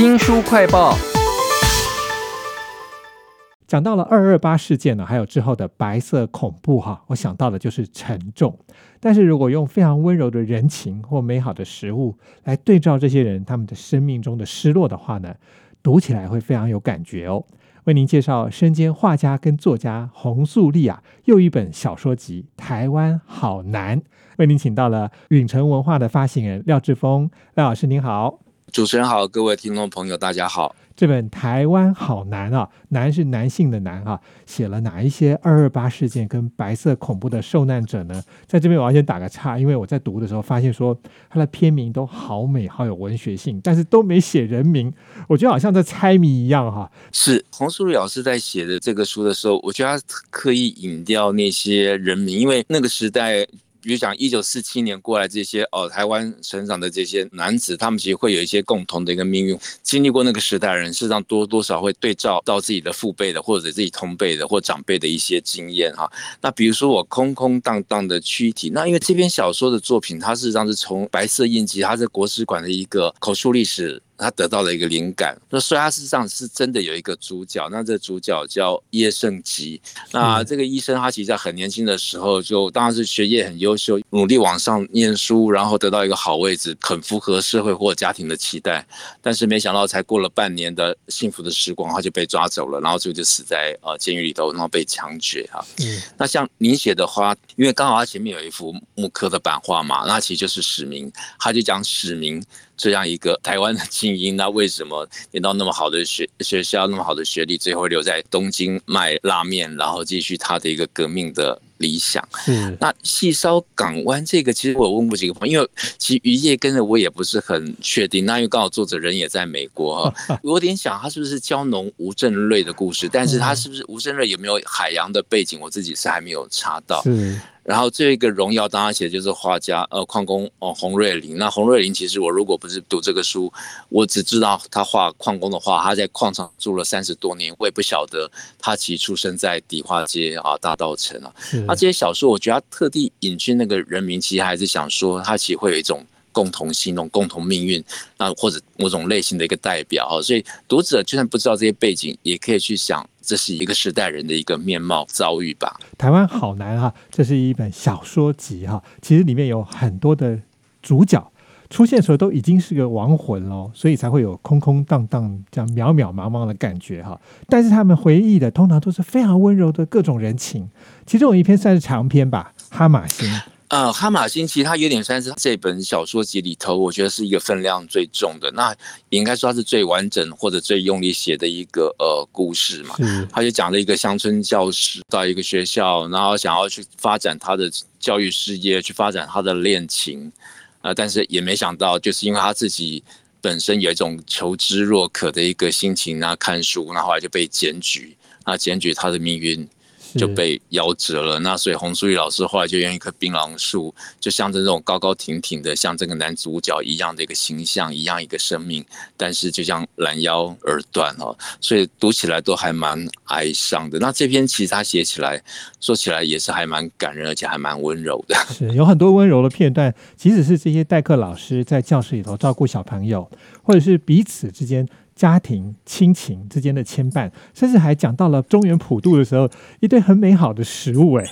新书快报。讲到了二二八事件呢，还有之后的白色恐怖哈，我想到的就是沉重。但是如果用非常温柔的人情或美好的食物来对照这些人他们的生命中的失落的话呢，读起来会非常有感觉哦。为您介绍身兼画家跟作家洪素丽啊，又一本小说集《台湾好难》，为您请到了允城文化的发行人廖志峰，廖老师您好。主持人好，各位听众朋友，大家好。这本《台湾好难》啊，难是男性的难啊，写了哪一些二二八事件跟白色恐怖的受难者呢？在这边我要先打个岔，因为我在读的时候发现说，它的片名都好美，好有文学性，但是都没写人名，我觉得好像在猜谜一样哈。是洪淑丽老师在写的这个书的时候，我觉得他刻意隐掉那些人名，因为那个时代。比如讲一九四七年过来这些哦，台湾成长的这些男子，他们其实会有一些共同的一个命运。经历过那个时代人，事实上多多少会对照到自己的父辈的，或者自己同辈的或长辈的一些经验哈。那比如说我空空荡荡的躯体，那因为这篇小说的作品，它事实上是从白色印记，它是国史馆的一个口述历史。他得到了一个灵感，那所以他事实上是真的有一个主角，那这主角叫叶圣吉。那这个医生他其实在很年轻的时候就当然是学业很优秀，努力往上念书，然后得到一个好位置，很符合社会或家庭的期待。但是没想到才过了半年的幸福的时光，他就被抓走了，然后最后就死在呃监狱里头，然后被枪决哈。嗯。那像您写的话，因为刚好他前面有一幅木刻的版画嘛，那其实就是史明，他就讲史明。这样一个台湾的精英，那为什么念到那么好的学 学校，那么好的学历，最后留在东京卖拉面，然后继续他的一个革命的理想？嗯，那细烧港湾这个，其实我问过几个朋友，因为其实渔业跟着我也不是很确定。那因为刚好作者人也在美国哈，我有点想他是不是胶农吴镇瑞的故事，但是他是不是吴镇瑞有没有海洋的背景，我自己是还没有查到。然后这个荣耀当然写的就是画家，呃，矿工哦，洪瑞林。那洪瑞林其实我如果不是读这个书，我只知道他画矿工的画，他在矿场住了三十多年，我也不晓得他其实出生在迪化街啊，大道城啊。那这些小说，我觉得他特地隐去那个人名，其实还是想说，他其实会有一种。共同心动、共同命运，那或者某种类型的一个代表哈，所以读者就算不知道这些背景，也可以去想，这是一个时代人的一个面貌遭遇吧。台湾好难哈，这是一本小说集哈，其实里面有很多的主角出现的时候都已经是个亡魂喽，所以才会有空空荡荡这样渺渺茫茫的感觉哈。但是他们回忆的通常都是非常温柔的各种人情，其中有一篇算是长篇吧，《哈马星》。呃，哈马星其实它有点算是这本小说集里头，我觉得是一个分量最重的。那应该说它是最完整或者最用力写的一个呃故事嘛。嗯。他就讲了一个乡村教师到一个学校，然后想要去发展他的教育事业，去发展他的恋情，呃，但是也没想到，就是因为他自己本身有一种求知若渴的一个心情，那看书，那后来就被检举，那检举他的命运。就被夭折了。那所以洪淑玉老师后来就用一棵槟榔树，就象征这种高高挺挺的，像这个男主角一样的一个形象，一样一个生命。但是就像拦腰而断哦，所以读起来都还蛮哀伤的。那这篇其实他写起来，说起来也是还蛮感人，而且还蛮温柔的。是有很多温柔的片段，即使是这些代课老师在教室里头照顾小朋友，或者是彼此之间。家庭亲情之间的牵绊，甚至还讲到了中原普渡的时候，一堆很美好的食物，哎。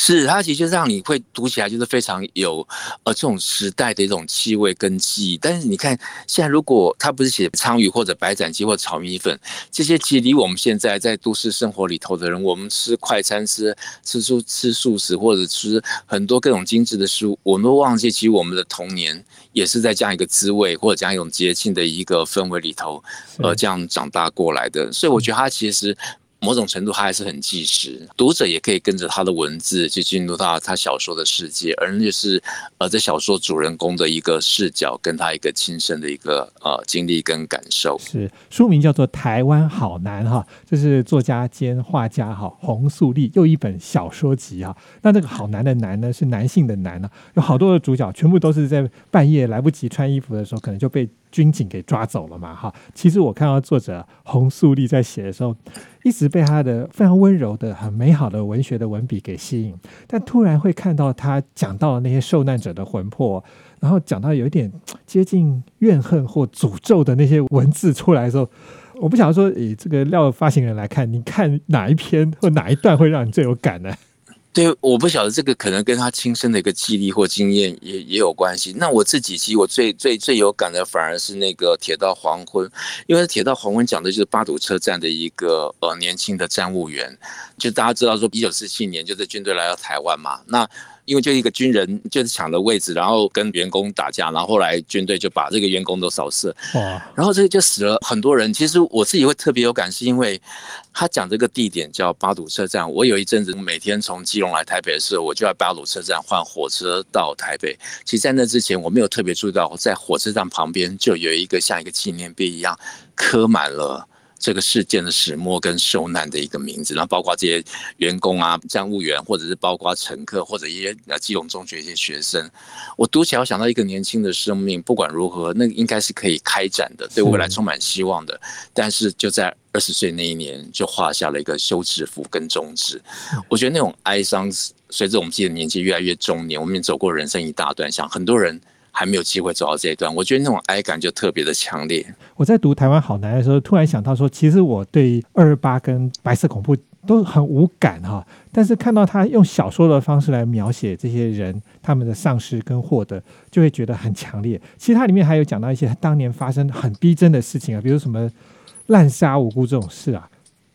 是，它其实就让你会读起来就是非常有呃这种时代的一种气味跟记忆。但是你看现在，如果他不是写鲳鱼或者白斩鸡或炒米粉这些，其实离我们现在在都市生活里头的人，我们吃快餐、吃吃素、吃素食或者吃很多各种精致的食物，我们都忘记，其实我们的童年也是在这样一个滋味或者这样一种节庆的一个氛围里头，呃，这样长大过来的。所以我觉得他其实。某种程度，他还是很纪实，读者也可以跟着他的文字去进入到他小说的世界，而那是呃，这小说主人公的一个视角，跟他一个亲身的一个呃经历跟感受。是书名叫做《台湾好难》哈，这是作家兼画家哈洪素丽又一本小说集哈。那这个好难的难呢，是男性的难呢，有好多的主角全部都是在半夜来不及穿衣服的时候，可能就被军警给抓走了嘛？哈，其实我看到作者洪素丽在写的时候，一直被他的非常温柔的、很美好的文学的文笔给吸引，但突然会看到他讲到那些受难者的魂魄，然后讲到有一点接近怨恨或诅咒的那些文字出来的时候，我不想说以这个料发行人来看，你看哪一篇或哪一段会让你最有感呢？对，我不晓得这个可能跟他亲身的一个记忆或经验也也有关系。那我这几期我最最最有感的反而是那个《铁道黄昏》，因为《铁道黄昏》讲的就是八堵车站的一个呃年轻的站务员，就大家知道说一九四七年就是军队来到台湾嘛，那。因为就一个军人就是抢了位置，然后跟员工打架，然后后来军队就把这个员工都扫射，哇！然后这个就死了很多人。其实我自己会特别有感，是因为他讲这个地点叫八堵车站。我有一阵子每天从基隆来台北的时候，我就在八堵车站换火车到台北。其实，在那之前我没有特别注意到，在火车站旁边就有一个像一个纪念碑一样刻满了。这个事件的始末跟受难的一个名字，然后包括这些员工啊、站务员，或者是包括乘客，或者一些呃基隆中学一些学生，我读起来我想到一个年轻的生命，不管如何，那应该是可以开展的，对未来充满希望的。但是就在二十岁那一年，就画下了一个休止符跟终止。我觉得那种哀伤，随着我们自己的年纪越来越中年，我们走过人生一大段，像很多人。还没有机会走到这一段，我觉得那种哀感就特别的强烈。我在读《台湾好男》的时候，突然想到说，其实我对二二八跟白色恐怖都很无感哈，但是看到他用小说的方式来描写这些人他们的丧失跟获得，就会觉得很强烈。其实它里面还有讲到一些当年发生很逼真的事情啊，比如什么滥杀无辜这种事啊。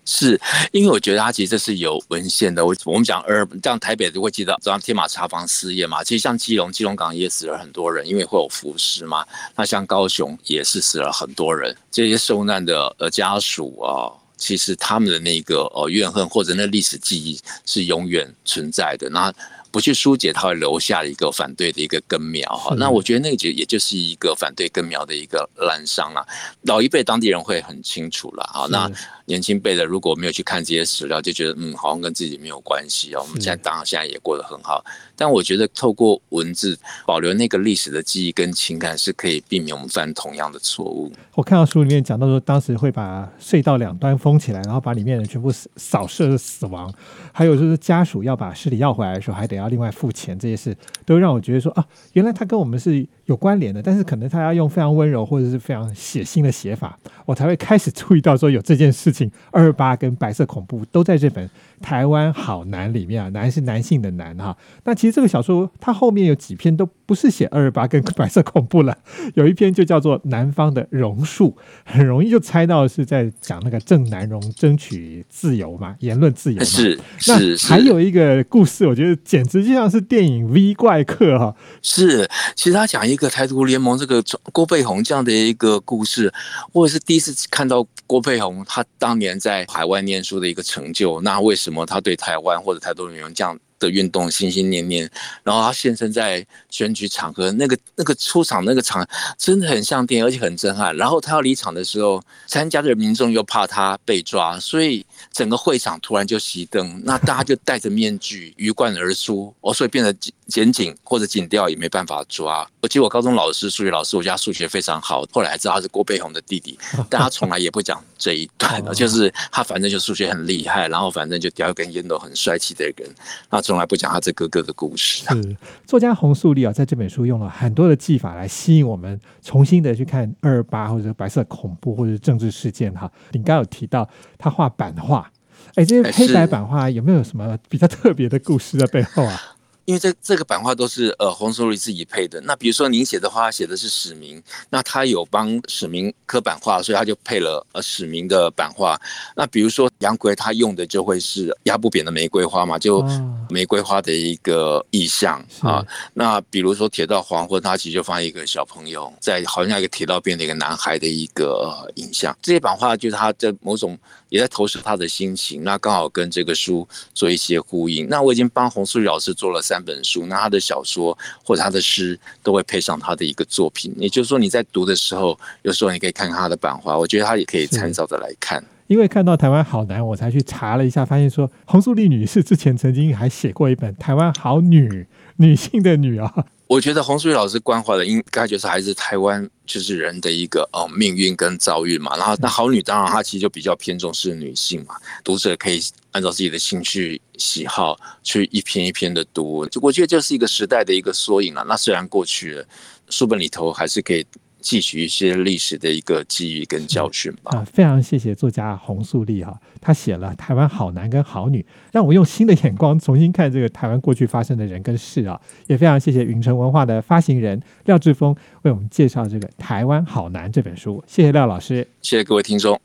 是因为我觉得他其实这是有文献的。我我们讲二，像台北都会记得，像天马茶房失业嘛。其实像基隆，基隆港也死了很多人，因为会有浮尸嘛。那像高雄也是死了很多人。这些受难的呃家属啊，其实他们的那个呃怨恨或者那历史记忆是永远存在的。那不去疏解，它会留下一个反对的一个根苗哈。那我觉得那个就也就是一个反对根苗的一个滥伤啊。老一辈当地人会很清楚了啊。那年轻辈的如果没有去看这些史料，就觉得嗯，好像跟自己没有关系哦。我们现在当然现在也过得很好，但我觉得透过文字保留那个历史的记忆跟情感，是可以避免我们犯同样的错误。我看到书里面讲到说，当时会把隧道两端封起来，然后把里面人全部扫射死亡，还有就是家属要把尸体要回来的时候，还得。要另外付钱，这些事都让我觉得说啊，原来他跟我们是有关联的，但是可能他要用非常温柔或者是非常血腥的写法，我才会开始注意到说有这件事二二八跟白色恐怖都在日本《台湾好男》里面啊，男是男性的男哈。那其实这个小说它后面有几篇都不是写二二八跟白色恐怖了，有一篇就叫做《南方的榕树》，很容易就猜到是在讲那个郑南榕争取自由嘛，言论自由嘛。是是是。还有一个故事，我觉得简直。就像是电影《V 怪客》哈，是，其实他讲一个台独联盟这个郭佩红这样的一个故事，我也是第一次看到郭佩红他当年在海外念书的一个成就，那为什么么他对台湾或者台独联盟这样？的运动心心念念，然后他现身在选举场合，那个那个出场那个场真的很像电影，而且很震撼。然后他要离场的时候，参加的民众又怕他被抓，所以整个会场突然就熄灯，那大家就戴着面具鱼贯而出，哦，所以变得检警或者警调也没办法抓。我记得我高中老师数学老师，我家数学非常好，后来还知道他是郭贝宏的弟弟，但他从来也不讲这一段，就是他反正就数学很厉害，然后反正就叼一根烟斗很帅气的人，那从来不讲他这哥哥的故事。是作家洪素丽啊，在这本书用了很多的技法来吸引我们重新的去看二二八或者白色恐怖或者政治事件哈。你刚有提到他画版画，哎，这些黑白版画有没有什么比较特别的故事在背后啊？因为这这个版画都是呃洪素丽自己配的。那比如说您写的话写的是史明，那他有帮史明刻版画，所以他就配了呃史明的版画。那比如说杨奎他用的就会是压不扁的玫瑰花嘛，就玫瑰花的一个意象啊。那比如说铁道黄昏，他其实就放一个小朋友在好像一个铁道边的一个男孩的一个影像。这些版画就是他在某种也在投射他的心情，那刚好跟这个书做一些呼应。那我已经帮洪素丽老师做了三。本书，那他的小说或者他的诗都会配上他的一个作品。也就是说，你在读的时候，有时候你可以看看他的版画，我觉得他也可以参照着来看。因为看到台湾好男，我才去查了一下，发现说洪素丽女士之前曾经还写过一本《台湾好女》，女性的女啊。我觉得洪淑玉老师关怀的应该就是还是台湾就是人的一个哦命运跟遭遇嘛。然后那好女当然她其实就比较偏重是女性嘛，读者可以按照自己的兴趣喜好去一篇一篇的读。就我觉得就是一个时代的一个缩影了。那虽然过去了，书本里头还是可以。汲取一些历史的一个记忆跟教训吧。啊，非常谢谢作家洪素丽哈，他写了台湾好男跟好女，让我用新的眼光重新看这个台湾过去发生的人跟事啊。也非常谢谢云城文化的发行人廖志峰为我们介绍这个《台湾好男》这本书。谢谢廖老师，谢谢各位听众。